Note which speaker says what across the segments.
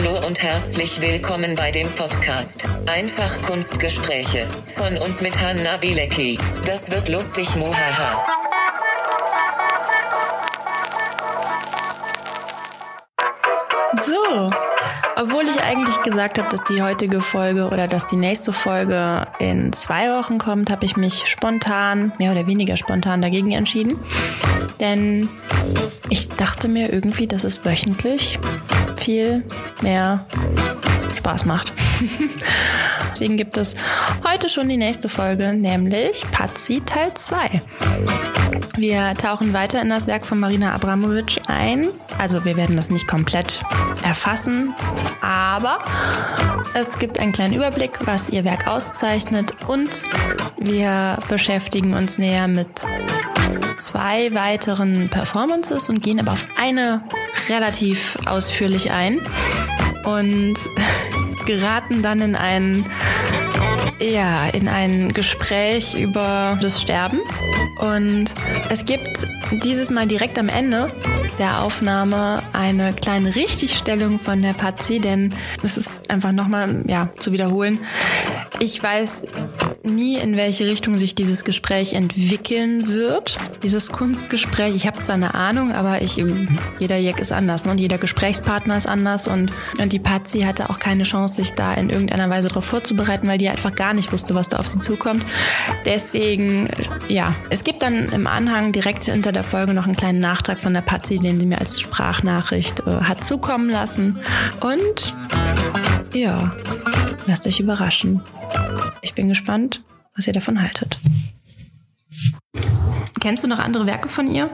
Speaker 1: Hallo und herzlich willkommen bei dem Podcast Einfach Kunstgespräche von und mit Hanna Bilecki. Das wird lustig, muhaha.
Speaker 2: So, obwohl ich eigentlich gesagt habe, dass die heutige Folge oder dass die nächste Folge in zwei Wochen kommt, habe ich mich spontan, mehr oder weniger spontan dagegen entschieden. Denn ich dachte mir irgendwie, dass es wöchentlich viel mehr Spaß macht. Deswegen gibt es heute schon die nächste Folge, nämlich Patsy Teil 2. Wir tauchen weiter in das Werk von Marina Abramovic ein. Also wir werden das nicht komplett erfassen, aber es gibt einen kleinen Überblick, was ihr Werk auszeichnet und wir beschäftigen uns näher mit zwei weiteren Performances und gehen aber auf eine relativ ausführlich ein und geraten dann in ein ja, in ein Gespräch über das Sterben. Und es gibt dieses Mal direkt am Ende der Aufnahme eine kleine Richtigstellung von der Patsy, denn es ist einfach nochmal, ja, zu wiederholen. Ich weiß nie, in welche Richtung sich dieses Gespräch entwickeln wird. Dieses Kunstgespräch. Ich habe zwar eine Ahnung, aber ich, jeder Jack ist anders ne? und jeder Gesprächspartner ist anders und, und die Patsy hatte auch keine Chance, sich da in irgendeiner Weise darauf vorzubereiten, weil die einfach gar nicht wusste, was da auf sie zukommt. Deswegen, ja, es gibt dann im Anhang direkt hinter der Folge noch einen kleinen Nachtrag von der Patsy, den sie mir als Sprachnachricht äh, hat zukommen lassen. Und ja, lasst euch überraschen. Ich bin gespannt, was ihr davon haltet. Kennst du noch andere Werke von ihr?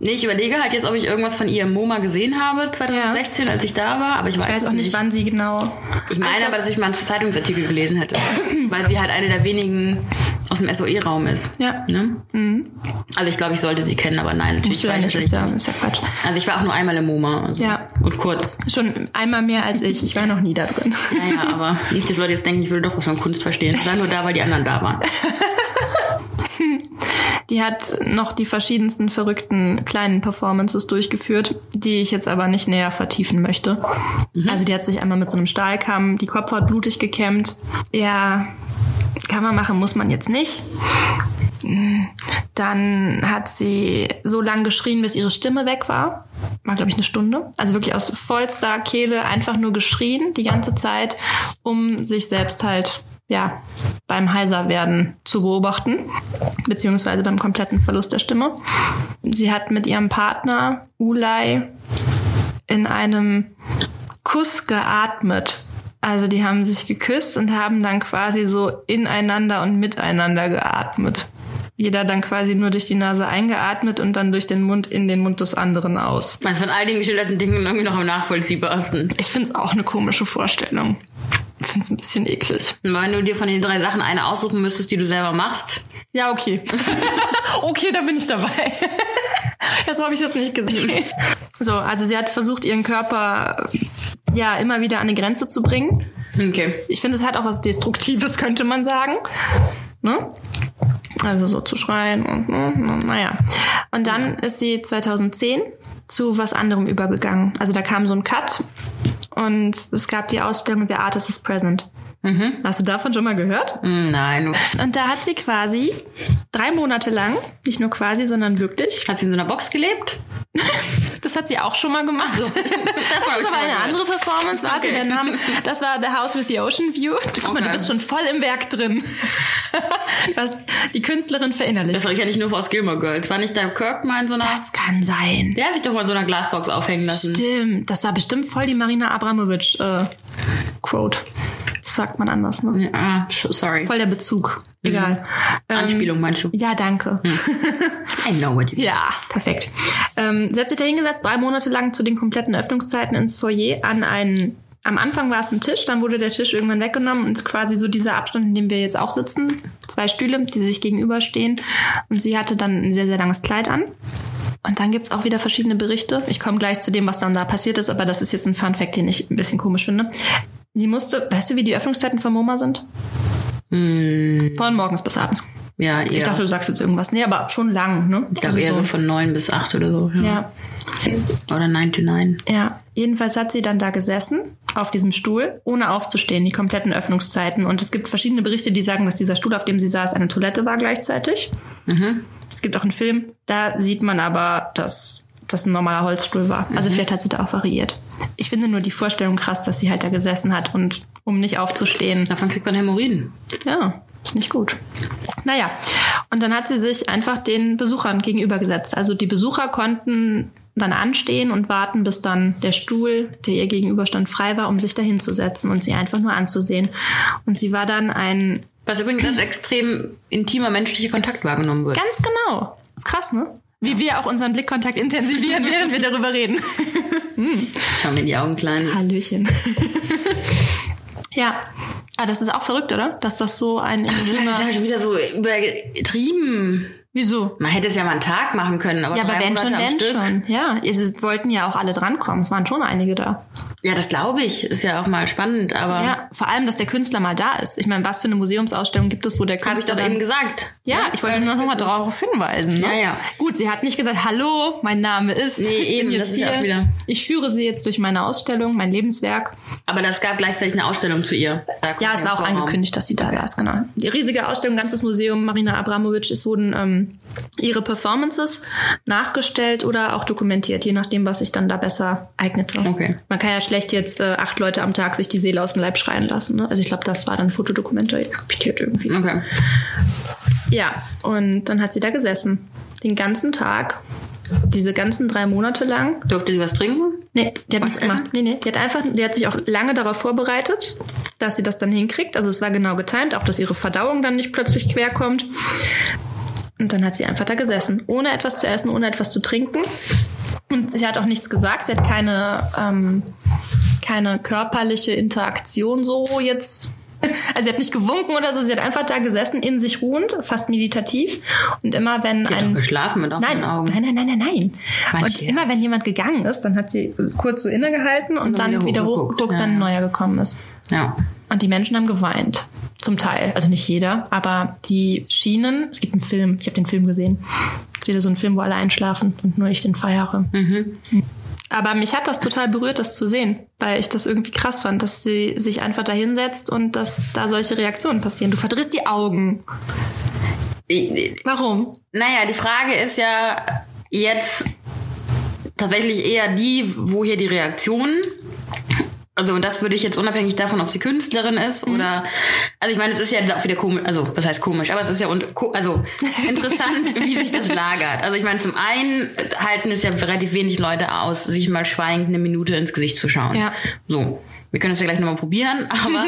Speaker 3: Nee, ich überlege halt jetzt, ob ich irgendwas von ihr im MoMA gesehen habe, 2016, ja. als ich da war, aber ich,
Speaker 2: ich
Speaker 3: weiß,
Speaker 2: weiß auch nicht, nicht, wann sie genau.
Speaker 3: Ich meine aber, dass ich mal einen Zeitungsartikel gelesen hätte, weil sie halt eine der wenigen aus dem SOE-Raum ist.
Speaker 2: Ja.
Speaker 3: Ne? Mhm. Also ich glaube, ich sollte sie kennen, aber nein, natürlich
Speaker 2: war ich nicht. Ist ja, ist ja Quatsch.
Speaker 3: Also ich war auch nur einmal im MoMA. Also
Speaker 2: ja.
Speaker 3: Und kurz.
Speaker 2: Schon einmal mehr als ich. Ich war noch nie da drin.
Speaker 3: Naja, aber nicht, dass Leute jetzt denken, ich würde doch was von Kunst verstehen. Ich war nur da, weil die anderen da waren.
Speaker 2: Die hat noch die verschiedensten verrückten kleinen Performances durchgeführt, die ich jetzt aber nicht näher vertiefen möchte. Mhm. Also die hat sich einmal mit so einem Stahlkamm die Kopfhaut blutig gekämmt. Ja, kann man machen, muss man jetzt nicht. Dann hat sie so lange geschrien, bis ihre Stimme weg war. War, glaube ich, eine Stunde. Also wirklich aus vollster Kehle einfach nur geschrien die ganze Zeit, um sich selbst halt ja, beim Heiserwerden zu beobachten, beziehungsweise beim kompletten Verlust der Stimme. Sie hat mit ihrem Partner Ulay in einem Kuss geatmet. Also die haben sich geküsst und haben dann quasi so ineinander und miteinander geatmet. Jeder dann quasi nur durch die Nase eingeatmet und dann durch den Mund in den Mund des anderen aus.
Speaker 3: Man von all den geschilderten Dingen irgendwie noch am nachvollziehbarsten.
Speaker 2: Ich finde es auch eine komische Vorstellung. Ich finde es ein bisschen eklig.
Speaker 3: Wenn du dir von den drei Sachen eine aussuchen müsstest, die du selber machst.
Speaker 2: Ja, okay. okay, da bin ich dabei. so habe ich das nicht gesehen. So, also sie hat versucht, ihren Körper ja immer wieder an eine Grenze zu bringen.
Speaker 3: Okay.
Speaker 2: Ich finde, es hat auch was Destruktives, könnte man sagen. Ne? Also so zu schreien und ne, naja. Und dann ist sie 2010 zu was anderem übergegangen. Also da kam so ein Cut und es gab die Ausstellung The Artist is Present. Mhm. Hast du davon schon mal gehört?
Speaker 3: Nein.
Speaker 2: Und da hat sie quasi drei Monate lang, nicht nur quasi, sondern wirklich.
Speaker 3: Hat sie in so einer Box gelebt?
Speaker 2: das hat sie auch schon mal gemacht. So. Das, ist aber eine andere Performance. Warte, okay. der Name, das war The House with the Ocean View. Guck okay. mal, du bist schon voll im Werk drin. Was die Künstlerin verinnerlicht.
Speaker 3: Das ich nur aus Gilmore Girls. War nicht der Kirk mal in so einer...
Speaker 2: Das kann sein.
Speaker 3: Der hat sich doch mal in so einer Glasbox aufhängen lassen.
Speaker 2: Stimmt. Das war bestimmt voll die Marina Abramovic äh, Quote. Sagt man anders, ne?
Speaker 3: Ja, sorry.
Speaker 2: Voll der Bezug. Egal.
Speaker 3: Mhm. Anspielung meinst du?
Speaker 2: Ja, danke.
Speaker 3: Mhm. I know what you mean.
Speaker 2: Ja, perfekt. Ähm, sie hat sich da hingesetzt, drei Monate lang zu den kompletten Öffnungszeiten ins Foyer an einen am Anfang war es ein Tisch, dann wurde der Tisch irgendwann weggenommen und quasi so dieser Abstand, in dem wir jetzt auch sitzen, zwei Stühle, die sich gegenüberstehen. Und sie hatte dann ein sehr, sehr langes Kleid an. Und dann gibt's auch wieder verschiedene Berichte. Ich komme gleich zu dem, was dann da passiert ist, aber das ist jetzt ein Fun Fact, den ich ein bisschen komisch finde. Sie musste, weißt du, wie die Öffnungszeiten von MoMA sind?
Speaker 3: Hm.
Speaker 2: Von morgens bis abends.
Speaker 3: Ja, eher.
Speaker 2: Ich dachte, du sagst jetzt irgendwas. Nee, aber schon lang, ne?
Speaker 3: Ich glaube also eher so von neun bis acht oder so.
Speaker 2: Ja.
Speaker 3: ja. Oder nine to nine.
Speaker 2: Ja. Jedenfalls hat sie dann da gesessen auf diesem Stuhl, ohne aufzustehen, die kompletten Öffnungszeiten. Und es gibt verschiedene Berichte, die sagen, dass dieser Stuhl, auf dem sie saß, eine Toilette war gleichzeitig. Es gibt auch einen Film, da sieht man aber, dass das ein normaler Holzstuhl war. Also vielleicht hat sie da auch variiert. Ich finde nur die Vorstellung krass, dass sie halt da gesessen hat und um nicht aufzustehen.
Speaker 3: Davon kriegt man Hämorrhoiden.
Speaker 2: Ja, ist nicht gut. Naja, und dann hat sie sich einfach den Besuchern gegenübergesetzt. Also die Besucher konnten dann anstehen und warten, bis dann der Stuhl, der ihr gegenüberstand, frei war, um sich dahin zu setzen und sie einfach nur anzusehen. Und sie war dann ein
Speaker 3: Was übrigens als extrem intimer menschlicher Kontakt wahrgenommen wird.
Speaker 2: Ganz genau. Ist krass, ne? Wie wir auch unseren Blickkontakt intensivieren, während wir darüber reden.
Speaker 3: Schau mir in die Augen, Kleines.
Speaker 2: Hallöchen. ja. Ah, das ist auch verrückt, oder? Dass das so ein
Speaker 3: Das ist ja schon wieder so übertrieben.
Speaker 2: Wieso?
Speaker 3: Man hätte es ja mal einen Tag machen können, aber
Speaker 2: Ja, aber wenn schon, denn schon. Ja, es wollten ja auch alle drankommen. Es waren schon einige da.
Speaker 3: Ja, das glaube ich. Ist ja auch mal spannend, aber
Speaker 2: Ja, vor allem, dass der Künstler mal da ist. Ich meine, was für eine Museumsausstellung gibt es, wo der
Speaker 3: habe ich
Speaker 2: Künstler
Speaker 3: doch eben gesagt.
Speaker 2: Ja, ich wollte nur noch mal darauf hinweisen. Ne?
Speaker 3: Ja, ja.
Speaker 2: Gut, sie hat nicht gesagt, hallo, mein Name ist.
Speaker 3: Nee,
Speaker 2: ich
Speaker 3: eben, das ist ja
Speaker 2: hier.
Speaker 3: auch wieder-
Speaker 2: Ich führe sie jetzt durch meine Ausstellung, mein Lebenswerk.
Speaker 3: Aber das gab gleichzeitig eine Ausstellung zu ihr.
Speaker 2: Ja, es war auch angekündigt, dass sie da saß, genau. Die riesige Ausstellung, ganzes Museum, Marina Abramovic, es wurden ähm, ihre Performances nachgestellt oder auch dokumentiert, je nachdem, was sich dann da besser eignete.
Speaker 3: Okay.
Speaker 2: Man kann ja schlecht jetzt äh, acht Leute am Tag sich die Seele aus dem Leib schreien lassen. Ne? Also ich glaube, das war dann fotodokumentiert irgendwie.
Speaker 3: Okay.
Speaker 2: Ja, und dann hat sie da gesessen. Den ganzen Tag. Diese ganzen drei Monate lang.
Speaker 3: Durfte sie was trinken?
Speaker 2: Nee, die hat
Speaker 3: Was
Speaker 2: nichts gemacht. Nee, nee. Die hat einfach, die hat sich auch lange darauf vorbereitet, dass sie das dann hinkriegt. Also es war genau getimt, auch dass ihre Verdauung dann nicht plötzlich quer kommt. Und dann hat sie einfach da gesessen, ohne etwas zu essen, ohne etwas zu trinken. Und sie hat auch nichts gesagt. Sie hat keine, ähm, keine körperliche Interaktion so jetzt. Also sie hat nicht gewunken oder so. Sie hat einfach da gesessen, in sich ruhend, fast meditativ. Und immer wenn
Speaker 3: Sie hat
Speaker 2: ein
Speaker 3: doch geschlafen mit offenen
Speaker 2: Nein,
Speaker 3: Augen.
Speaker 2: nein, nein, nein, nein, nein.
Speaker 3: Mein
Speaker 2: Und immer wenn jemand gegangen ist, dann hat sie kurz so innegehalten und,
Speaker 3: dann
Speaker 2: dann
Speaker 3: wieder
Speaker 2: wieder
Speaker 3: hochgeguckt.
Speaker 2: hochgeguckt,
Speaker 3: Ja,
Speaker 2: wenn ein neuer gekommen ist.
Speaker 3: Ja.
Speaker 2: Und die Menschen haben geweint. Zum Teil. Also nicht jeder, aber die schienen. Es gibt einen Film, ich habe den Film gesehen. Es ist wieder so ein Film, wo alle einschlafen und nur ich den feiere. Aber mich hat das total berührt, das zu sehen, weil ich das irgendwie krass fand, dass sie sich einfach da hinsetzt und dass da solche Reaktionen passieren. Du verdrehst die Augen. Warum?
Speaker 3: Naja, die Frage ist ja jetzt tatsächlich eher die, woher die Reaktionen. Also und das würde ich jetzt unabhängig davon, ob sie Künstlerin ist oder also ich meine, es ist ja auch wieder komisch, also was heißt komisch, aber es ist ja und also interessant, wie sich das lagert. Also ich meine, zum einen halten es ja relativ wenig Leute aus, sich mal schweigend eine Minute ins Gesicht zu schauen.
Speaker 2: Ja.
Speaker 3: So. Wir können es ja gleich nochmal probieren, aber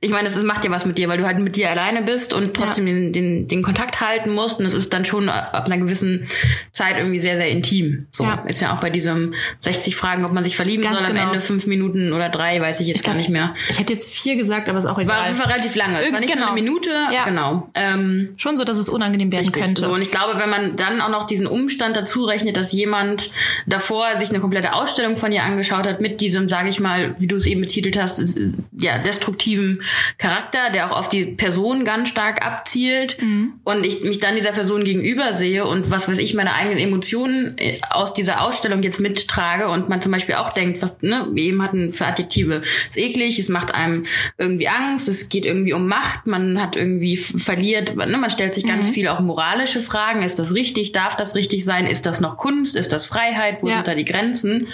Speaker 3: ich meine, es macht ja was mit dir, weil du halt mit dir alleine bist und trotzdem den, den, den Kontakt halten musst. Und es ist dann schon ab einer gewissen Zeit irgendwie sehr, sehr intim. So
Speaker 2: Ja.
Speaker 3: ist ja auch bei diesem 60 Fragen, ob man sich verlieben
Speaker 2: Ganz
Speaker 3: soll, am
Speaker 2: genau.
Speaker 3: Ende fünf Minuten oder drei, weiß ich jetzt gar nicht mehr.
Speaker 2: Ich hätte jetzt vier gesagt, aber ist auch
Speaker 3: War
Speaker 2: egal.
Speaker 3: auf jeden Fall relativ lange. Es war nicht
Speaker 2: Genau.
Speaker 3: nur eine Minute.
Speaker 2: Ja.
Speaker 3: Genau. Ähm,
Speaker 2: Schon so, dass es unangenehm werden
Speaker 3: Richtig.
Speaker 2: könnte.
Speaker 3: So, und ich glaube, wenn man dann auch noch diesen Umstand dazu rechnet, dass jemand davor sich eine komplette Ausstellung von ihr angeschaut hat mit diesem, sage ich mal, wie du es eben betitelt hast, ist, äh, ja, destruktiven Charakter, der auch auf die Person ganz stark abzielt und ich mich dann dieser Person gegenüber sehe und was weiß ich, meine eigenen Emotionen äh, aus dieser Ausstellung jetzt mittrage und man zum Beispiel auch denkt, was, ne, wir eben hatten für Adjektive, ist eklig, es macht einem irgendwie Angst, es geht irgendwie um Macht, man hat irgendwie verliert, ne, man stellt sich ganz viel auch moralische Fragen, ist das richtig, darf das richtig sein, ist das noch Kunst, ist das Freiheit, wo
Speaker 2: Ja.
Speaker 3: sind da die Grenzen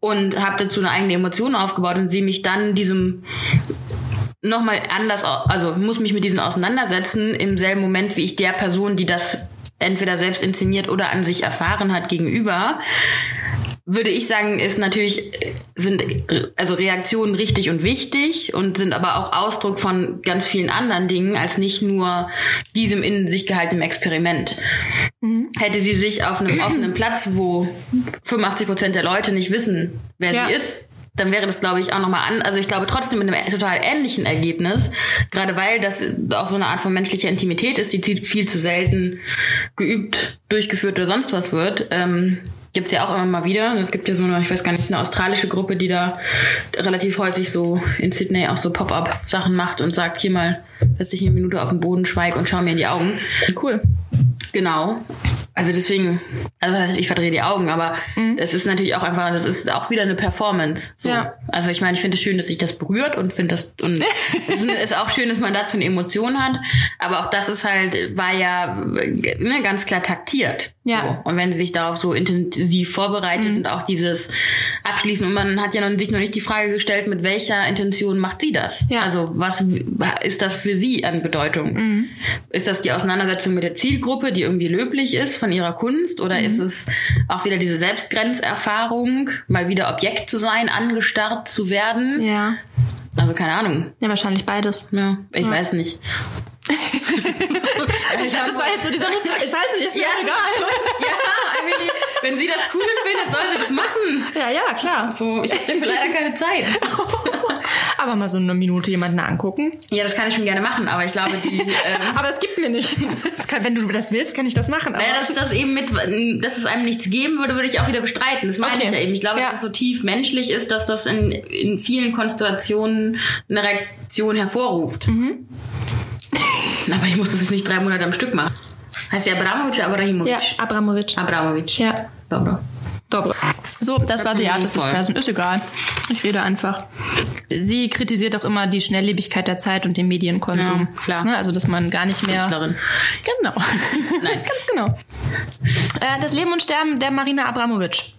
Speaker 3: und habe dazu eine eigene Emotion aufgebaut und sehe mich dann diesem nochmal anders, also muss mich mit diesen auseinandersetzen im selben Moment, wie ich der Person, die das entweder selbst inszeniert oder an sich erfahren hat, gegenüber, würde ich sagen, ist natürlich, sind also Reaktionen richtig und wichtig und sind aber auch Ausdruck von ganz vielen anderen Dingen als nicht nur diesem in sich gehaltenen Experiment. Hätte sie sich auf einem offenen Platz, wo 85 Prozent der Leute nicht wissen, wer
Speaker 2: Ja.
Speaker 3: sie ist, dann wäre das, glaube ich, auch nochmal an. Also ich glaube trotzdem mit einem total ähnlichen Ergebnis, gerade weil das auch so eine Art von menschlicher Intimität ist, die viel zu selten geübt, durchgeführt oder sonst was wird. Ähm, Gibt's ja auch immer mal wieder. Und Es gibt ja so eine, ich weiß gar nicht, eine australische Gruppe, die da relativ häufig so in Sydney auch so Pop-up-Sachen macht und sagt, hier mal, setz dich eine Minute auf den Boden, schweig und schau mir in die Augen.
Speaker 2: cool.
Speaker 3: Genau. Also deswegen, also ich verdrehe die Augen, aber es ist natürlich auch einfach, das ist auch wieder eine Performance. So.
Speaker 2: Ja.
Speaker 3: Also ich meine, ich finde es schön, dass sich das berührt und finde das und es ist- ist auch schön, dass man dazu eine Emotion hat. Aber auch das ist halt, war ja ne, ganz klar taktiert.
Speaker 2: Ja.
Speaker 3: So. Und wenn sie sich darauf so intensiv vorbereitet und auch dieses Abschließen und man hat ja noch, sich noch nicht die Frage gestellt, mit welcher Intention macht sie das?
Speaker 2: Ja.
Speaker 3: Also was ist das für sie an Bedeutung? Ist das die Auseinandersetzung mit der Zielgruppe, die irgendwie löblich ist von ihrer Kunst? Oder ist es auch wieder diese Selbstgrenzerfahrung, mal wieder Objekt zu sein, angestarrt zu werden?
Speaker 2: Ja.
Speaker 3: Also keine Ahnung.
Speaker 2: Ja, wahrscheinlich beides.
Speaker 3: Ja, ich weiß nicht.
Speaker 2: Das war jetzt so dieser Ich weiß nicht, ist mir
Speaker 3: Ja,
Speaker 2: egal.
Speaker 3: ja, Emily, wenn sie das cool findet, soll sie das machen.
Speaker 2: Ja, ja, klar.
Speaker 3: So, ich habe dafür leider keine Zeit.
Speaker 2: Aber mal so eine Minute jemanden angucken.
Speaker 3: Ja, das kann ich schon gerne machen, aber ich glaube, die. Ähm,
Speaker 2: Aber es gibt mir nichts. Kann, wenn du das willst, kann ich das machen. Aber
Speaker 3: Naja, dass das eben mit, dass es einem nichts geben würde, würde ich auch wieder bestreiten. Das meine
Speaker 2: Okay.
Speaker 3: ich ja eben. Ich glaube,
Speaker 2: Ja.
Speaker 3: dass es so tief menschlich ist, dass das in, in vielen Konstellationen eine Reaktion hervorruft.
Speaker 2: Mhm.
Speaker 3: Aber ich muss das jetzt nicht drei Monate am Stück machen. Heißt ja Abramovic oder Abrahimovic?
Speaker 2: ja, Abramovic.
Speaker 3: Abramovic.
Speaker 2: Ja.
Speaker 3: Dobra.
Speaker 2: Dobre. So, das war
Speaker 3: Das
Speaker 2: Artist is
Speaker 3: voll.
Speaker 2: Present. Ist egal. Ich rede einfach. Sie kritisiert auch immer die Schnelllebigkeit der Zeit und den Medienkonsum.
Speaker 3: Ja, klar.
Speaker 2: Ne, also, dass man gar nicht mehr.
Speaker 3: Künstlerin.
Speaker 2: Genau.
Speaker 3: Nein.
Speaker 2: Ganz genau. Äh, das Leben und Sterben der Marina Abramovic.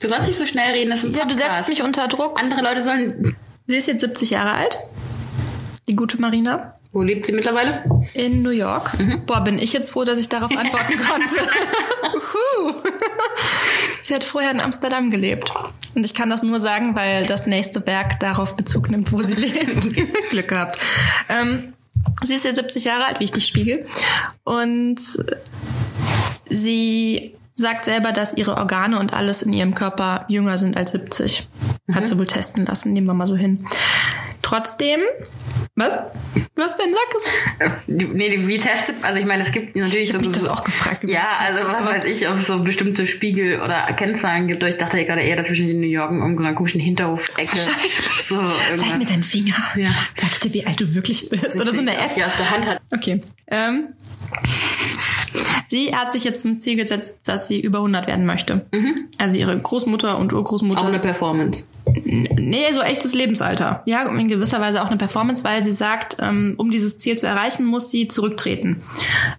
Speaker 3: Du sollst nicht so schnell reden, das ist ein
Speaker 2: Ja, du
Speaker 3: Podcast.
Speaker 2: setzt mich unter Druck.
Speaker 3: Andere Leute sollen...
Speaker 2: Sie ist jetzt 70 Jahre alt. Die gute Marina.
Speaker 3: Wo lebt sie mittlerweile?
Speaker 2: In New York.
Speaker 3: Mhm.
Speaker 2: Boah, bin ich jetzt froh, dass ich darauf antworten konnte. Sie hat vorher in Amsterdam gelebt. Und ich kann das nur sagen, weil das nächste Werk darauf Bezug nimmt, wo sie lebt. Glück gehabt. Ähm, sie ist jetzt 70 Jahre alt, wie ich dich spiegel. Und sie sagt selber, dass ihre Organe und alles in ihrem Körper jünger sind als 70. Hat sie wohl testen lassen, nehmen wir mal so hin. Trotzdem, was? Was denn, sag es?
Speaker 3: Die- Nee, die- wie testet, also ich meine, es gibt natürlich
Speaker 2: Ich hab
Speaker 3: so,
Speaker 2: mich das auch gefragt.
Speaker 3: Ja, also was weiß ich, ob es so bestimmte Spiegel oder Kennzahlen gibt. Ich dachte ja gerade eher, dass zwischen in New York und irgendeiner komischen Hinterhofecke so
Speaker 2: Zeig mir deinen Finger.
Speaker 3: Ja.
Speaker 2: Sag ich dir, wie alt du wirklich bist. Oder so eine App.
Speaker 3: sie aus der Hand hat.
Speaker 2: Okay. Ähm, sie hat sich jetzt zum Ziel gesetzt, dass sie über 100 werden möchte. Also ihre Großmutter und Urgroßmutter.
Speaker 3: Auch eine Performance.
Speaker 2: Nee, so echtes Lebensalter. Ja, in gewisser Weise auch eine Performance, weil sie sagt, ähm, um dieses Ziel zu erreichen, muss sie zurücktreten.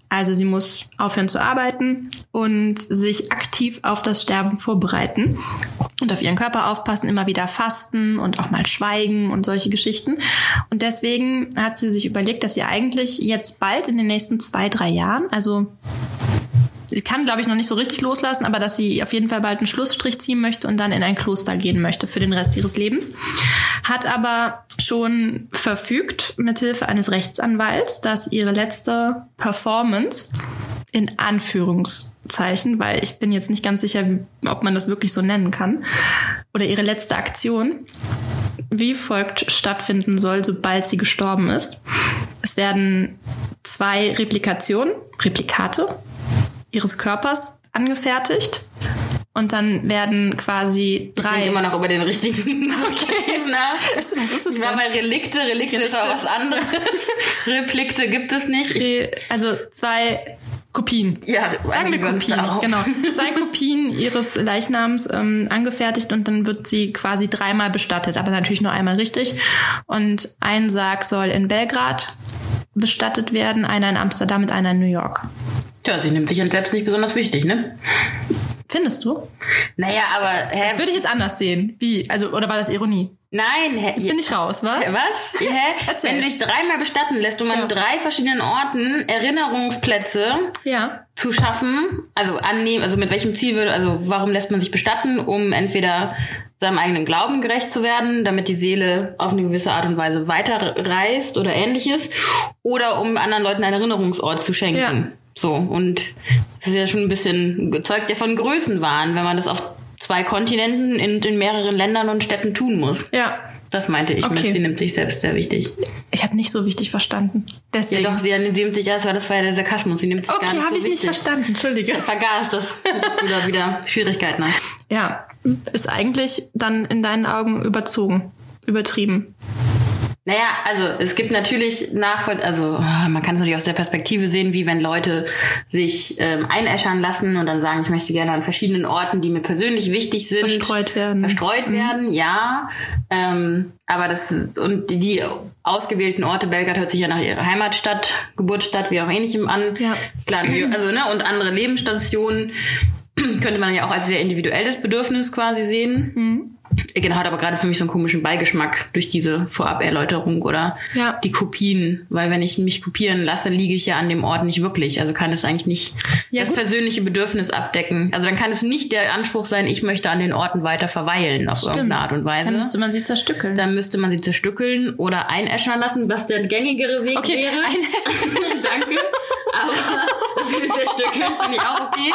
Speaker 2: Also sie muss aufhören zu arbeiten und sich aktiv auf das Sterben vorbereiten und auf ihren Körper aufpassen, immer wieder fasten und auch mal schweigen und solche Geschichten. Und deswegen hat sie sich überlegt, dass sie eigentlich jetzt bald in den nächsten zwei, drei Jahren, also sie kann, glaube ich, noch nicht so richtig loslassen, aber dass sie auf jeden Fall bald einen Schlussstrich ziehen möchte und dann in ein Kloster gehen möchte für den Rest ihres Lebens. Hat aber schon verfügt, mithilfe eines Rechtsanwalts, dass ihre letzte Performance in Anführungszeichen, weil ich bin jetzt nicht ganz sicher, ob man das wirklich so nennen kann, oder ihre letzte Aktion wie folgt stattfinden soll, sobald sie gestorben ist. Es werden zwei Replikationen, Replikate ihres Körpers angefertigt. Und dann werden quasi
Speaker 3: Ich
Speaker 2: drei.
Speaker 3: denke immer noch über den richtigen Adjektiv nach.
Speaker 2: Was ist es
Speaker 3: Ich war bei Relikte. Relikte ist auch was anderes. Replikte gibt es nicht. Ich,
Speaker 2: Re- Also zwei Kopien.
Speaker 3: ja,
Speaker 2: Sagen wir Kopien, genau. Zwei Kopien ihres Leichnams ähm, angefertigt und dann wird sie quasi dreimal bestattet, aber natürlich nur einmal richtig. Und ein Sarg soll in Belgrad bestattet werden, einer in Amsterdam und einer in New York.
Speaker 3: Ja, sie nimmt sich an selbst nicht besonders wichtig, ne?
Speaker 2: Findest du?
Speaker 3: Naja, aber hä,
Speaker 2: Das würde ich jetzt anders sehen. Wie? Also, oder war das Ironie?
Speaker 3: nein, hä,
Speaker 2: Jetzt bin ich raus, was?
Speaker 3: Was? Hä? Wenn du dich dreimal bestatten lässt, um an
Speaker 2: Ja.
Speaker 3: drei verschiedenen Orten Erinnerungsplätze
Speaker 2: Ja.
Speaker 3: zu schaffen, also annehmen, also mit welchem Ziel würde, also warum lässt man sich bestatten, um entweder seinem eigenen Glauben gerecht zu werden, damit die Seele auf eine gewisse Art und Weise weiterreist oder ähnliches, oder um anderen Leuten einen Erinnerungsort zu schenken.
Speaker 2: Ja.
Speaker 3: So, und das ist ja schon ein bisschen, gezeugt ja von Größenwahn, wenn man das auf zwei Kontinenten in, in mehreren Ländern und Städten tun muss.
Speaker 2: Ja.
Speaker 3: Das meinte ich
Speaker 2: Okay.
Speaker 3: mit, sie nimmt sich selbst sehr wichtig.
Speaker 2: Ich habe nicht so wichtig verstanden.
Speaker 3: Ja
Speaker 2: Deswegen.
Speaker 3: doch, sie sie nimmt sich, ja, das war, das war ja der Sarkasmus, sie nimmt sich gar
Speaker 2: okay,
Speaker 3: nicht
Speaker 2: habe
Speaker 3: so
Speaker 2: ich nicht
Speaker 3: wichtig.
Speaker 2: verstanden. Entschuldige.
Speaker 3: Vergaß, dass, dass du da wieder Schwierigkeiten hast.
Speaker 2: Ja, ist eigentlich dann in deinen Augen überzogen, übertrieben.
Speaker 3: Naja, also es gibt natürlich Nachvoll, also oh, man kann es natürlich aus der Perspektive sehen, wie wenn Leute sich ähm, einäschern lassen und dann sagen, ich möchte gerne an verschiedenen Orten, die mir persönlich wichtig sind,
Speaker 2: Verstreut werden.
Speaker 3: verstreut werden, ja. Ähm, aber das und die ausgewählten Orte, Belgrad hört sich ja nach ihrer Heimatstadt, Geburtsstadt, wie auch ähnlichem an.
Speaker 2: Ja.
Speaker 3: Klar, also ne und andere Lebensstationen könnte man ja auch als sehr individuelles Bedürfnis quasi sehen. Genau, hat aber gerade für mich so einen komischen Beigeschmack durch diese Vorab-Erläuterung oder
Speaker 2: Ja.
Speaker 3: die Kopien. Weil wenn ich mich kopieren lasse, liege ich ja an dem Ort nicht wirklich. Also kann es eigentlich nicht
Speaker 2: Ja,
Speaker 3: das
Speaker 2: gut.
Speaker 3: persönliche Bedürfnis abdecken. Also dann kann es nicht der Anspruch sein, ich möchte an den Orten weiter verweilen auf irgendeine Art und Weise.
Speaker 2: Dann müsste man sie zerstückeln.
Speaker 3: Dann müsste man sie zerstückeln oder einäschern lassen, was der gängigere Weg
Speaker 2: Okay,
Speaker 3: wäre. Danke. Aber ist zerstückeln, finde ich auch okay.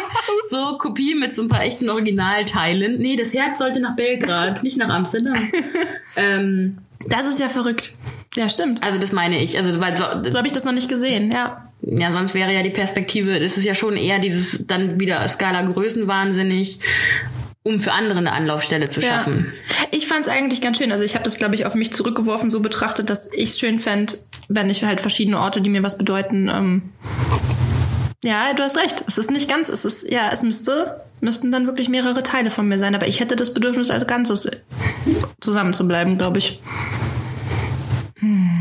Speaker 3: So Kopie mit so ein paar echten Originalteilen. Nee, das Herz sollte nach Belgrad, nicht nach Amsterdam. ähm,
Speaker 2: das ist ja verrückt. Ja, stimmt.
Speaker 3: also das meine ich. Also weil so,
Speaker 2: So habe ich das noch nicht gesehen, ja.
Speaker 3: ja, sonst wäre ja die Perspektive, das ist ja schon eher dieses dann wieder Skala Größenwahnsinnig, um für andere eine Anlaufstelle zu schaffen.
Speaker 2: Ja. Ich fand es eigentlich ganz schön. Also ich habe das, glaube ich, auf mich zurückgeworfen, so betrachtet, dass ich es schön fände, wenn ich halt verschiedene Orte, die mir was bedeuten. Ähm ja, du hast recht. Es ist nicht ganz, es ist, ja, es müsste, müssten dann wirklich mehrere Teile von mir sein. Aber ich hätte das Bedürfnis als Ganzes zusammen zu bleiben, glaube ich.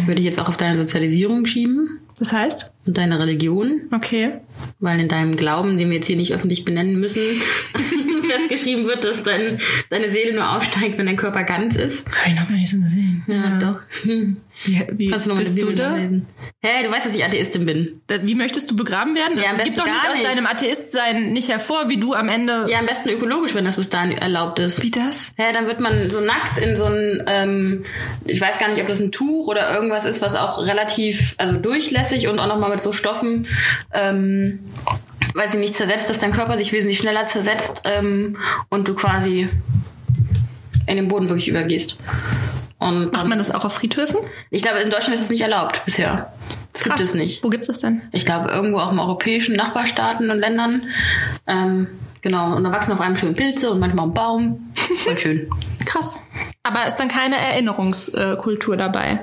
Speaker 3: Würde ich jetzt auch auf deine Sozialisierung schieben
Speaker 2: Das heißt?
Speaker 3: und deine Religion.
Speaker 2: Okay.
Speaker 3: weil in deinem Glauben, den wir jetzt hier nicht öffentlich benennen müssen, festgeschrieben wird, dass dein, deine Seele nur aufsteigt, wenn dein Körper ganz ist.
Speaker 2: Habe ich noch gar nicht so gesehen.
Speaker 3: Ja, doch.
Speaker 2: Wie, wie
Speaker 3: Kannst du noch
Speaker 2: bist du da?
Speaker 3: Hä, du weißt, dass ich Atheistin bin.
Speaker 2: Da- Wie möchtest du begraben werden?
Speaker 3: Ja, am
Speaker 2: Das
Speaker 3: besten
Speaker 2: gibt doch nicht
Speaker 3: gar
Speaker 2: aus
Speaker 3: nicht.
Speaker 2: deinem Atheistsein nicht hervor, wie du am Ende.
Speaker 3: Ja, am besten ökologisch, wenn das bis dahin erlaubt ist.
Speaker 2: Wie das?
Speaker 3: Ja, dann wird man so nackt in so ein, ähm, ich weiß gar nicht, ob das ein Tuch oder irgendwas ist, was auch relativ, also durchlässig und auch nochmal mit so Stoffen, ähm, weiß ich nicht, zersetzt, dass dein Körper sich wesentlich schneller zersetzt ähm, und du quasi in den Boden wirklich übergehst. Und
Speaker 2: Macht man das auch auf Friedhöfen?
Speaker 3: ich glaube, in Deutschland ist es nicht erlaubt bisher. Das gibt es nicht.
Speaker 2: Wo gibt's das denn?
Speaker 3: Ich glaube, irgendwo auch in europäischen Nachbarstaaten und Ländern. Ähm, genau, und da wachsen auf einem schön Pilze und manchmal ein Baum. Voll schön.
Speaker 2: Krass. Aber ist dann keine Erinnerungskultur dabei?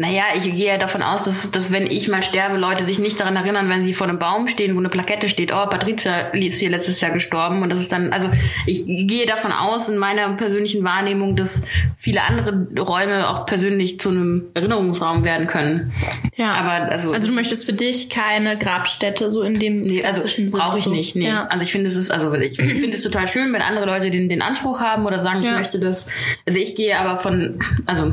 Speaker 3: Naja, ich gehe ja davon aus, dass, dass wenn ich mal sterbe, Leute sich nicht daran erinnern, wenn sie vor einem Baum stehen, wo eine Plakette steht, oh, Patricia ist hier letztes Jahr gestorben und das ist dann, also ich gehe davon aus in meiner persönlichen Wahrnehmung, dass viele andere Räume auch persönlich zu einem Erinnerungsraum werden können.
Speaker 2: Ja.
Speaker 3: Aber also,
Speaker 2: Also du möchtest für dich keine Grabstätte so in dem
Speaker 3: Nee, also brauche ich
Speaker 2: so.
Speaker 3: nicht. Nee.
Speaker 2: Ja.
Speaker 3: Also ich finde es ist, also ich finde es total schön, wenn andere Leute den, den Anspruch haben oder sagen, ich
Speaker 2: Ja.
Speaker 3: möchte das. Also ich gehe aber von, also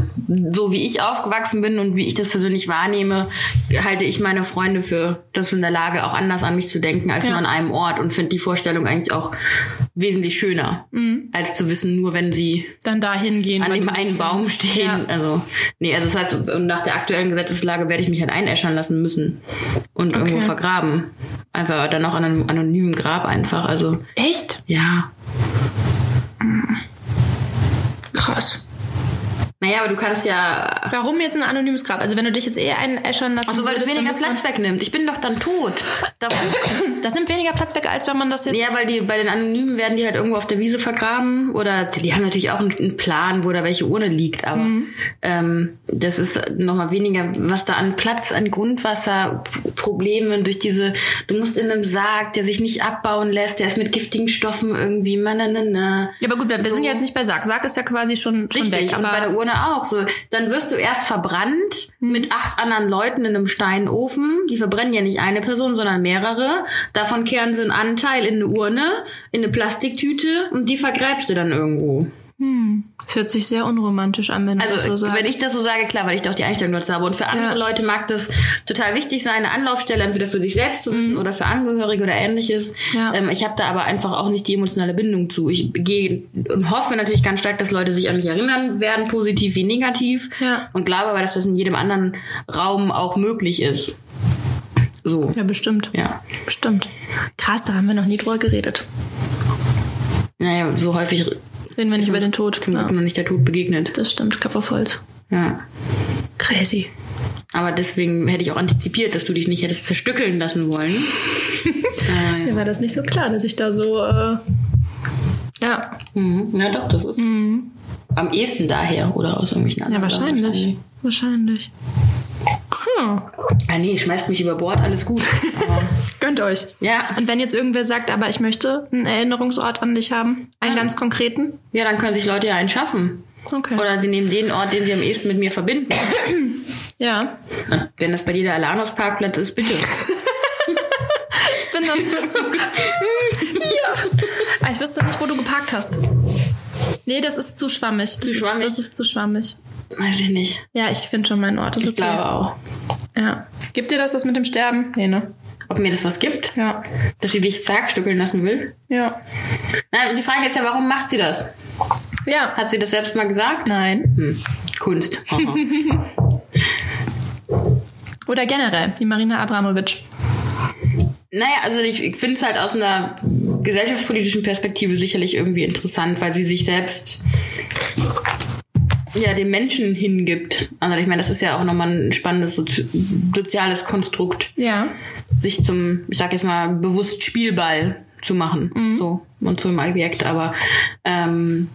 Speaker 3: so wie ich aufgewachsen bin und wie ich das persönlich wahrnehme, halte ich meine Freunde für das in der Lage, auch anders an mich zu denken als
Speaker 2: Ja.
Speaker 3: nur an einem Ort und finde die Vorstellung eigentlich auch wesentlich schöner,
Speaker 2: Mhm.
Speaker 3: als zu wissen, nur wenn sie
Speaker 2: Dann da hingehen.
Speaker 3: an dem einen. Baum stehen.
Speaker 2: Ja.
Speaker 3: Also, nee, also das heißt, nach der aktuellen Gesetzeslage werde ich mich halt einäschern lassen müssen und irgendwo vergraben. Einfach dann auch an einem anonymen Grab einfach. Also,
Speaker 2: Echt?
Speaker 3: ja.
Speaker 2: Krass.
Speaker 3: Naja, aber du kannst ja.
Speaker 2: Warum jetzt ein anonymes Grab? Also wenn du dich jetzt eher einäschern lassen
Speaker 3: Also, weil
Speaker 2: dann
Speaker 3: weniger Platz wegnimmt. Ich bin doch dann tot.
Speaker 2: Das nimmt weniger Platz weg, als wenn man das jetzt...
Speaker 3: Ja, weil die bei den Anonymen werden die halt irgendwo auf der Wiese vergraben oder die haben natürlich auch einen, Plan, wo da welche Urne liegt, aber ähm, das ist nochmal weniger, was da an Platz, an Grundwasser, P- Problemen durch diese, du musst in einem Sarg, der sich nicht abbauen lässt, der ist mit giftigen Stoffen irgendwie, mananana.
Speaker 2: Ja, aber gut, wir,
Speaker 3: So.
Speaker 2: sind jetzt nicht bei Sarg. Sarg ist ja quasi schon, schon
Speaker 3: Richtig,
Speaker 2: weg.
Speaker 3: und bei
Speaker 2: Aber
Speaker 3: der Urne auch. So, dann wirst du erst verbrannt
Speaker 2: Mhm.
Speaker 3: mit acht anderen Leuten in einem Steinofen. Die verbrennen ja nicht eine Person, sondern mehrere. Davon kehren sie einen Anteil in eine Urne, in eine Plastiktüte und die vergräbst du dann irgendwo.
Speaker 2: Es hört sich sehr unromantisch an, wenn du
Speaker 3: Also,
Speaker 2: das so sagst.
Speaker 3: wenn ich das so sage, klar, weil ich doch die Einstellung dazu habe. Und für andere
Speaker 2: Ja.
Speaker 3: Leute mag das total wichtig sein, eine Anlaufstelle entweder für sich selbst zu wissen oder für Angehörige oder ähnliches.
Speaker 2: Mhm. Ja.
Speaker 3: Ähm, ich habe da aber einfach auch nicht die emotionale Bindung zu. Ich gehe und hoffe natürlich ganz stark, dass Leute sich an mich erinnern werden, positiv wie negativ.
Speaker 2: Ja.
Speaker 3: Und glaube aber, dass das in jedem anderen Raum auch möglich ist. So.
Speaker 2: ja, bestimmt.
Speaker 3: Ja.
Speaker 2: Bestimmt. Krass, da haben wir noch nie drüber geredet.
Speaker 3: Naja, so häufig
Speaker 2: Reden wir nicht über den Tod.
Speaker 3: zum Glück
Speaker 2: Ja.
Speaker 3: noch nicht der Tod begegnet.
Speaker 2: Das stimmt, Kopf auf Holz.
Speaker 3: Ja.
Speaker 2: Crazy.
Speaker 3: Aber deswegen hätte ich auch antizipiert, dass du dich nicht hättest zerstückeln lassen wollen.
Speaker 2: Mir war das nicht so klar, dass ich da so, äh, ja.
Speaker 3: Mhm. Ja, doch, das ist. am ehesten daher oder aus irgendwelchen
Speaker 2: Ja,
Speaker 3: anderen.
Speaker 2: wahrscheinlich. Wahrscheinlich. Hm.
Speaker 3: Ah nee, schmeißt mich über Bord, alles gut. Aber
Speaker 2: Gönnt euch.
Speaker 3: Ja.
Speaker 2: Und wenn jetzt irgendwer sagt, aber ich möchte einen Erinnerungsort an dich haben, einen ganz konkreten,
Speaker 3: ja, dann können sich Leute ja einen schaffen.
Speaker 2: okay.
Speaker 3: Oder sie nehmen den Ort, den sie am ehesten mit mir verbinden.
Speaker 2: ja.
Speaker 3: Und wenn das bei dir der Alanus-Parkplatz ist, bitte.
Speaker 2: Ich bin dann. ja. Ah, Ich wüsste nicht, wo du geparkt hast. Nee, das ist zu schwammig. Das
Speaker 3: Zu schwammig?
Speaker 2: Ist, das ist zu schwammig.
Speaker 3: Weiß ich nicht.
Speaker 2: Ja, ich finde schon meinen Ort. Ist
Speaker 3: Ich
Speaker 2: okay.
Speaker 3: glaube auch.
Speaker 2: Ja. Gibt dir das was mit dem Sterben? Nee, ne?
Speaker 3: Ob mir das was gibt,
Speaker 2: Ja.
Speaker 3: dass sie dich zerstückeln lassen will?
Speaker 2: Ja.
Speaker 3: Na, die Frage ist ja, warum macht sie das?
Speaker 2: Ja.
Speaker 3: Hat sie das selbst mal gesagt?
Speaker 2: Nein.
Speaker 3: Hm. Kunst.
Speaker 2: Oder generell, die Marina Abramovic.
Speaker 3: naja, also ich, ich finde es halt aus einer gesellschaftspolitischen Perspektive sicherlich irgendwie interessant, weil sie sich selbst ja dem Menschen hingibt. Also ich meine, das ist ja auch nochmal ein spannendes Sozi soziales Konstrukt,
Speaker 2: Ja.
Speaker 3: Sich zum, ich sag jetzt mal, bewusst Spielball zu machen. So und zum Objekt. Aber ähm,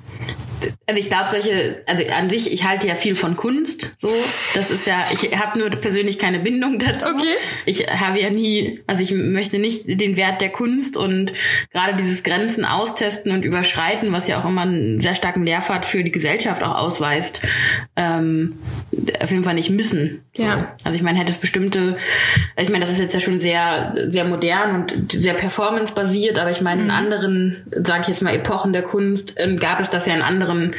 Speaker 3: also ich glaube, solche, also an sich, ich halte ja viel von Kunst. So, das ist ja, ich habe nur persönlich keine Bindung dazu.
Speaker 2: Okay.
Speaker 3: Ich habe ja nie, also ich möchte nicht den Wert der Kunst und gerade dieses Grenzen austesten und überschreiten, was ja auch immer einen sehr starken Lehrpfad für die Gesellschaft auch ausweist, ähm, auf jeden Fall nicht müssen. So.
Speaker 2: Ja.
Speaker 3: Also ich meine, hätte es bestimmte, also ich meine, das ist jetzt ja schon sehr, sehr modern und sehr performance-basiert, aber ich meine, in anderen, sage ich jetzt mal, Epochen der Kunst ähm, gab es das ja in anderen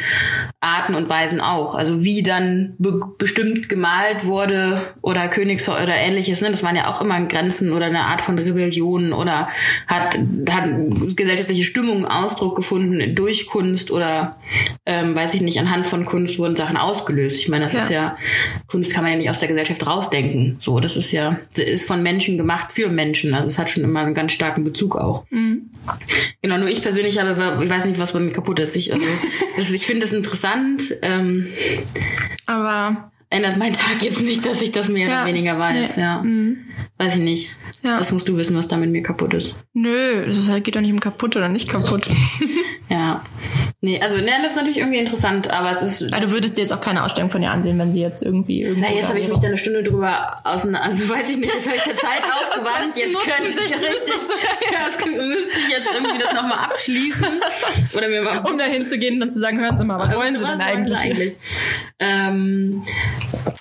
Speaker 3: Arten und Weisen auch. Also wie dann be bestimmt gemalt wurde oder Königs oder ähnliches, ne? das waren ja auch immer Grenzen oder eine Art von Rebellion oder hat, hat gesellschaftliche Stimmung Ausdruck gefunden durch Kunst oder ähm, weiß ich nicht, anhand von Kunst wurden Sachen ausgelöst. Ich meine, das
Speaker 2: Ja.
Speaker 3: ist ja, Kunst kann man ja nicht aus der Gesellschaft rausdenken. So, das ist ja, ist von Menschen gemacht für Menschen. Also es hat schon immer einen ganz starken Bezug auch. Genau, nur ich persönlich habe, ich weiß nicht, was bei mir kaputt ist. Ich, also, ich finde es interessant. Ähm,
Speaker 2: Aber
Speaker 3: ändert meinen Tag jetzt nicht, dass ich das mehr
Speaker 2: Ja.
Speaker 3: oder weniger weiß.
Speaker 2: Nee.
Speaker 3: Ja. Weiß ich nicht.
Speaker 2: Ja.
Speaker 3: Das musst du wissen, was da mit mir kaputt ist.
Speaker 2: nö, das halt, geht doch nicht um kaputt oder nicht kaputt.
Speaker 3: Ja. Nee, also ne, das ist natürlich irgendwie interessant, aber es ist.
Speaker 2: Aber du würdest dir jetzt auch keine Ausstellung von ihr ansehen, wenn sie jetzt irgendwie irgendwo
Speaker 3: Na, jetzt habe ich mich da eine Stunde drüber auseinander, also weiß ich nicht, jetzt habe ich der Zeit aufgewandt, jetzt könnte ich richtig, das müsste ich jetzt irgendwie das nochmal abschließen oder mir mal
Speaker 2: um da hinzugehen und dann zu sagen, hören Sie mal, was wollen Sie denn eigentlich?
Speaker 3: Eigentlich? Ähm,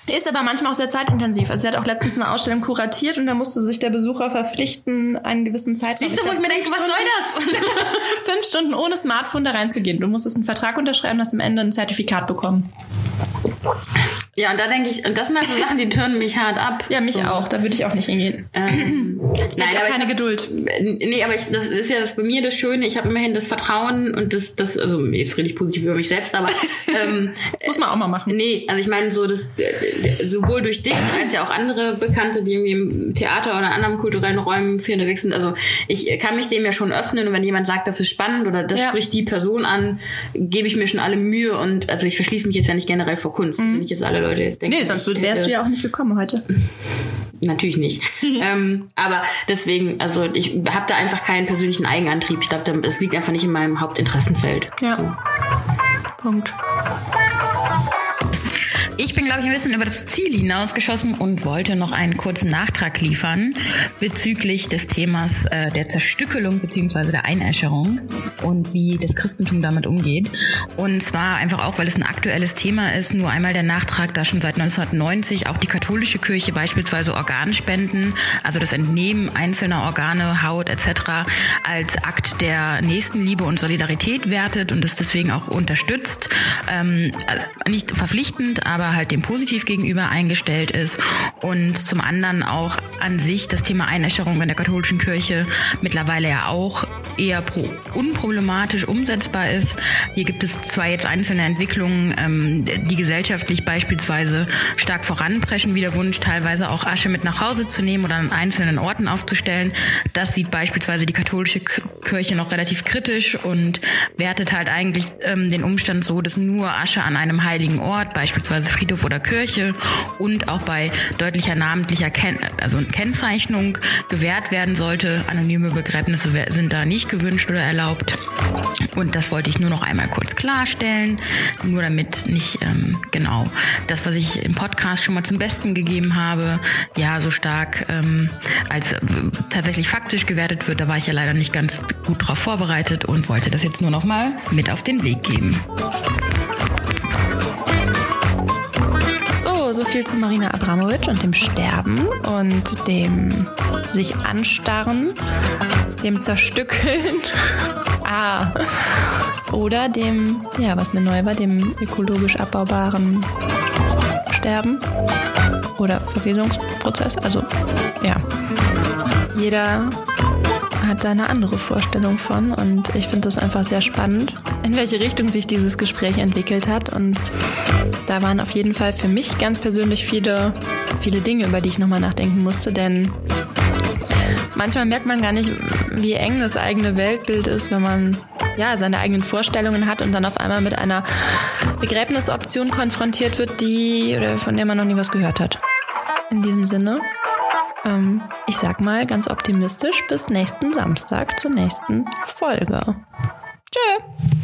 Speaker 2: Ist aber manchmal auch sehr zeitintensiv. Also sie hat auch letztens eine Ausstellung kuratiert und da musste sich der Besucher verpflichten, einen gewissen Zeitraum.
Speaker 3: siehst du, wo ich mir denke, was soll das?
Speaker 2: Fünf Stunden ohne Smartphone da reinzugehen. Du musstest einen Vertrag unterschreiben, hast am Ende ein Zertifikat bekommen.
Speaker 3: Ja, und da denke ich, und das sind halt so Sachen, die tönen mich hart ab.
Speaker 2: Ja, mich
Speaker 3: so.
Speaker 2: auch. Da würde ich auch nicht hingehen.
Speaker 3: Ähm, nein,
Speaker 2: ich habe
Speaker 3: aber
Speaker 2: keine
Speaker 3: ich hab,
Speaker 2: Geduld.
Speaker 3: Nee, aber ich, das ist ja das bei mir das Schöne. Ich habe immerhin das Vertrauen und das, das, also jetzt rede ich positiv über mich selbst, aber ähm,
Speaker 2: Muss man auch mal machen.
Speaker 3: Nee, also ich meine so das äh, sowohl durch dich als ja auch andere Bekannte, die irgendwie im Theater oder in anderen kulturellen Räumen viel unterwegs sind. Also ich kann mich dem ja schon öffnen und wenn jemand sagt, das ist spannend oder das
Speaker 2: Ja.
Speaker 3: spricht die Person an, gebe ich mir schon alle Mühe und also ich verschließe mich jetzt ja nicht generell vor Kunst. Also nicht jetzt alle Leute jetzt denken.
Speaker 2: Nee, sonst wärst du ja auch nicht gekommen heute.
Speaker 3: Natürlich nicht. ähm, aber deswegen, also ich habe da einfach keinen persönlichen Eigenantrieb. Ich glaube, das liegt einfach nicht in meinem Hauptinteressenfeld.
Speaker 2: Ja.
Speaker 3: So.
Speaker 2: Punkt.
Speaker 4: Ich bin, glaube ich, ein bisschen über das Ziel hinausgeschossen und wollte noch einen kurzen Nachtrag liefern bezüglich des Themas äh, der Zerstückelung bzw. der Einäscherung und wie das Christentum damit umgeht. Und zwar einfach auch, weil es ein aktuelles Thema ist, nur einmal der Nachtrag, da schon seit 1990 auch die katholische Kirche beispielsweise Organspenden, also das Entnehmen einzelner Organe, Haut etc. als Akt der Nächstenliebe und Solidarität wertet und es deswegen auch unterstützt. Ähm, äh, nicht verpflichtend, aber halt dem positiv gegenüber eingestellt ist und zum anderen auch an sich das Thema Einäscherung in der katholischen Kirche mittlerweile ja auch eher pro, unproblematisch umsetzbar ist. Hier gibt es zwar jetzt einzelne Entwicklungen, ähm, die gesellschaftlich beispielsweise stark voranpreschen, wie der Wunsch, teilweise auch Asche mit nach Hause zu nehmen oder an einzelnen Orten aufzustellen. Das sieht beispielsweise die katholische Kirche noch relativ kritisch und wertet halt eigentlich ähm, den Umstand so, dass nur Asche an einem heiligen Ort, beispielsweise Friedhof oder Kirche und auch bei deutlicher namentlicher Ken also Kennzeichnung gewährt werden sollte. Anonyme Begräbnisse sind da nicht
Speaker 3: gewünscht oder erlaubt. Und das wollte ich nur noch einmal kurz klarstellen, nur damit nicht ähm, genau das, was ich im Podcast schon mal zum Besten gegeben habe, ja so stark ähm, als äh, tatsächlich faktisch gewertet wird. Da war ich ja leider nicht ganz gut drauf vorbereitet und wollte das jetzt nur noch mal mit auf den Weg geben.
Speaker 2: So viel zu Marina Abramovic und dem Sterben und dem sich anstarren, dem Zerstückeln. ah. Oder dem, ja, was mir neu war, dem ökologisch abbaubaren Sterben oder Verwesungsprozess. Also, ja. Jeder hat da eine andere Vorstellung von und ich finde das einfach sehr spannend, in welche Richtung sich dieses Gespräch entwickelt hat und da waren auf jeden Fall für mich ganz persönlich viele, viele Dinge, über die ich nochmal nachdenken musste, denn manchmal merkt man gar nicht, wie eng das eigene Weltbild ist, wenn man ja seine eigenen Vorstellungen hat und dann auf einmal mit einer Begräbnisoption konfrontiert wird, die oder von der man noch nie was gehört hat. In diesem Sinne, ähm, ich sag mal ganz optimistisch bis nächsten Samstag zur nächsten Folge. Tschö.